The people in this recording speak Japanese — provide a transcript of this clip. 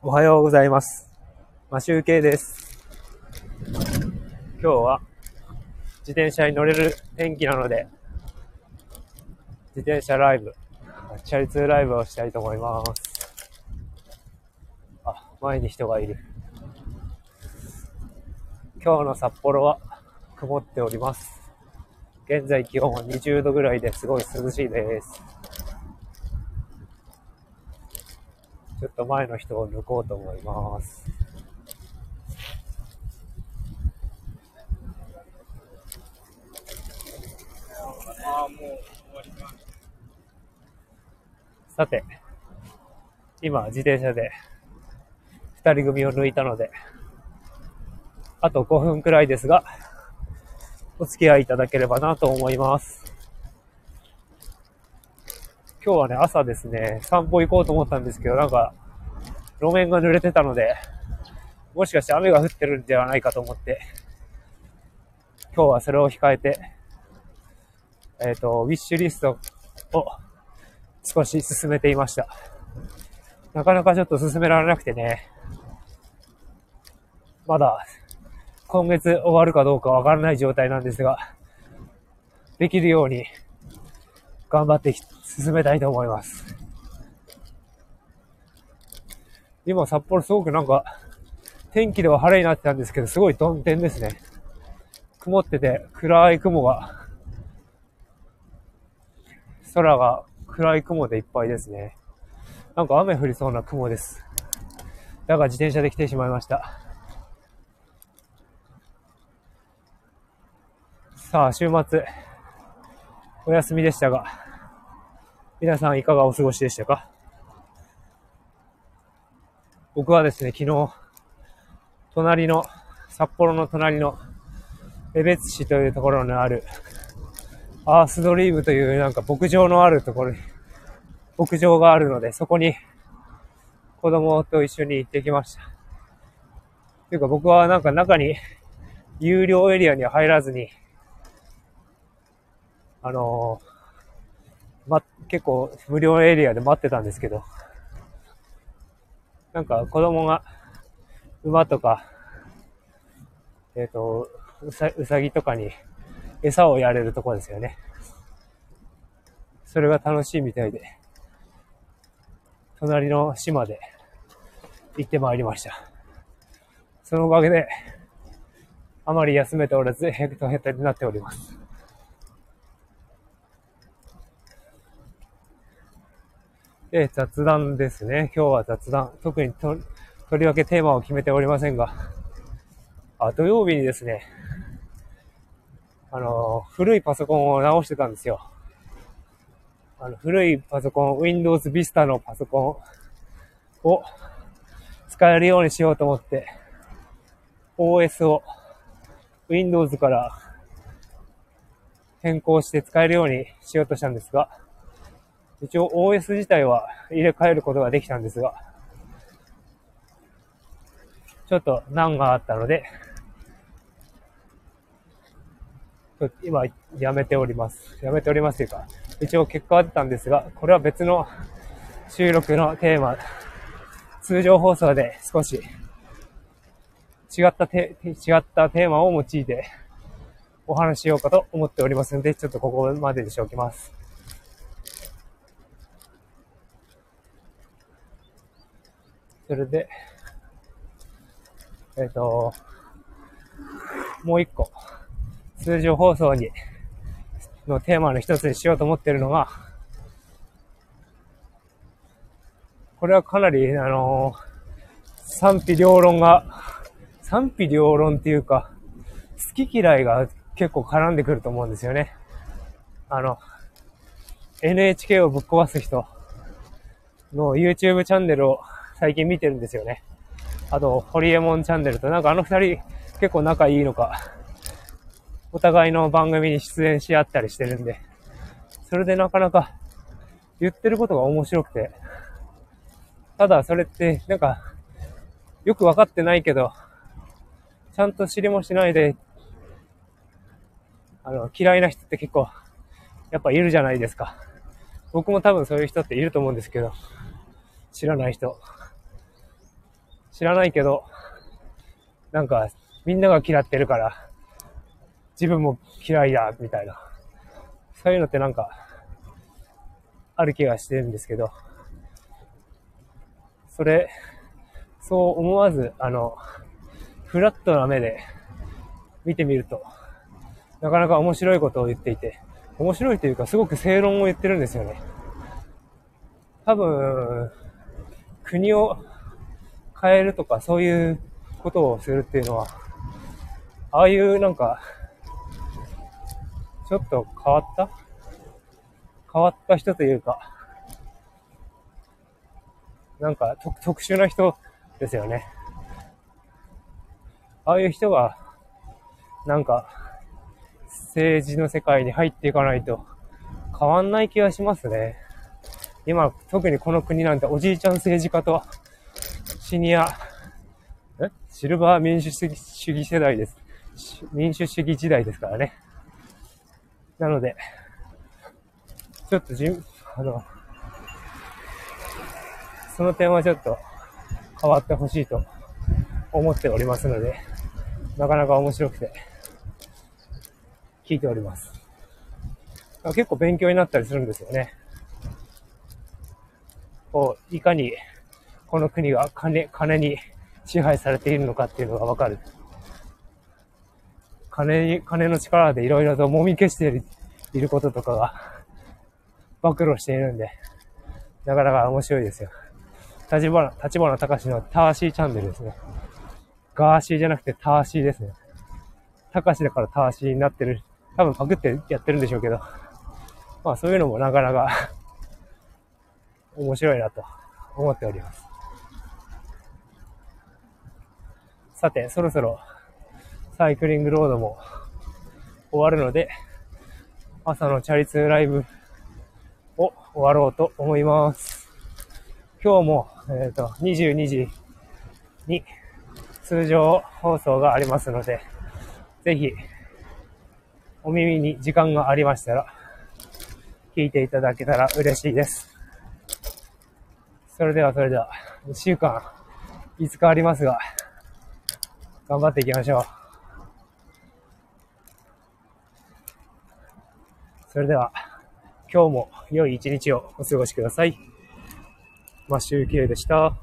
おはようございます。マシュウケイです。今日は自転車に乗れる天気なので、自転車ライブ、チャリ通ライブをしたいと思います。あ、前に人がいる。今日の札幌は曇っております。現在気温は20度ぐらいですごい涼しいです。ちょっと前の人を抜こうと思います。さて、今自転車で二人組を抜いたので、あと5分くらいですが、お付き合いいただければなと思います。今日はね、朝ですね、散歩行こうと思ったんですけど、なんか、路面が濡れてたので、もしかして雨が降ってるんではないかと思って、今日はそれを控えて、えっ、と、ウィッシュリストを少し進めていました。なかなかちょっと進められなくてね、まだ今月終わるかどうかわからない状態なんですが、できるように頑張って進めたいと思います。今札幌すごくなんか天気では晴れになってたんですけど、すごい曇天ですね。曇ってて暗い雲が、空が暗い雲でいっぱいですね。なんか雨降りそうな雲です。だが自転車で来てしまいました。さあ、週末、お休みでしたが、皆さんいかがお過ごしでしたか？僕はですね、昨日、隣の、札幌の隣の、江別市というところにある、アースドリームというなんか牧場のあるところに、牧場があるので、そこに子供と一緒に行ってきました。というか僕はなんか中に有料エリアには入らずに、あのーま、結構無料エリアで待ってたんですけど、なんか子供が馬とか、えっ、とうさ、うさぎとかに餌をやれるとこですよね。それが楽しいみたいで、隣の島で行ってまいりました。そのおかげで、あまり休めておらず、ヘクトヘトになっております。で、雑談ですね。今日は雑談。特にと、とりわけテーマを決めておりませんが、あ、土曜日にですね、あの、古いパソコンを直してたんですよ。あの、古いパソコン、Windows Vista のパソコンを使えるようにしようと思って、OS を Windows から変更して使えるようにしようとしたんですが、一応 OS 自体は入れ替えることができたんですが、ちょっと難があったので、今やめております。やめておりますというか、一応結果は出たんですが、これは別の収録のテーマ、通常放送で少し違ったテ違ったテーマを用いてお話ししようかと思っておりますので、ちょっとここまでにしておきます。それで、えっ、と、もう一個、通常放送に、のテーマの一つにしようと思ってるのが、これはかなり、あの賛否両論が、賛否両論っていうか、好き嫌いが結構絡んでくると思うんですよね。あの、NHK をぶっ壊す人の YouTube チャンネルを最近見てるんですよね。あと、ホリエモンチャンネルと、なんかあの二人結構仲いいのか、お互いの番組に出演し合ったりしてるんで、それでなかなか言ってることが面白くて、ただそれって、なんか、よくわかってないけど、ちゃんと知りもしないで、あの、嫌いな人って結構、やっぱいるじゃないですか。僕も多分そういう人っていると思うんですけど、知らない人。知らないけど、なんか、みんなが嫌ってるから、自分も嫌いだ、みたいな。そういうのってなんか、ある気がしてるんですけど、それ、そう思わず、あの、フラットな目で見てみると、なかなか面白いことを言っていて、面白いというかすごく正論を言ってるんですよね。多分、国を変えるとかそういうことをするっていうのは、ああいうなんか、ちょっと変わった？変わった人というか、なんか特殊な人ですよね。ああいう人が、なんか、政治の世界に入っていかないと変わんない気がしますね。今、特にこの国なんておじいちゃん政治家とシニア、え？シルバー民主主義世代です。民主主義時代ですからね。なので、ちょっとじ、あの、その点はちょっと変わってほしいと思っておりますので、なかなか面白くて、聞いております。結構勉強になったりするんですよね。こう、いかにこの国が金、金に支配されているのかっていうのがわかる。金に、金の力でいろいろと揉み消していることとかが暴露しているんで、なかなか面白いですよ。立花、立花隆のターシーチャンネルですね。ガーシーじゃなくてターシーですね。高しだからターシーになってる。多分パクってやってるんでしょうけど。まあそういうのもなかなか面白いなと思っております。さて、そろそろサイクリングロードも終わるので、朝のチャリ通ライブを終わろうと思います。今日も、えっ、ー、と、22時に通常放送がありますので、ぜひ、お耳に時間がありましたら、聞いていただけたら嬉しいです。それではそれでは、1週間、5日ありますが、頑張っていきましょう。それでは、今日も良い一日をお過ごしください。マッシュユキレでした。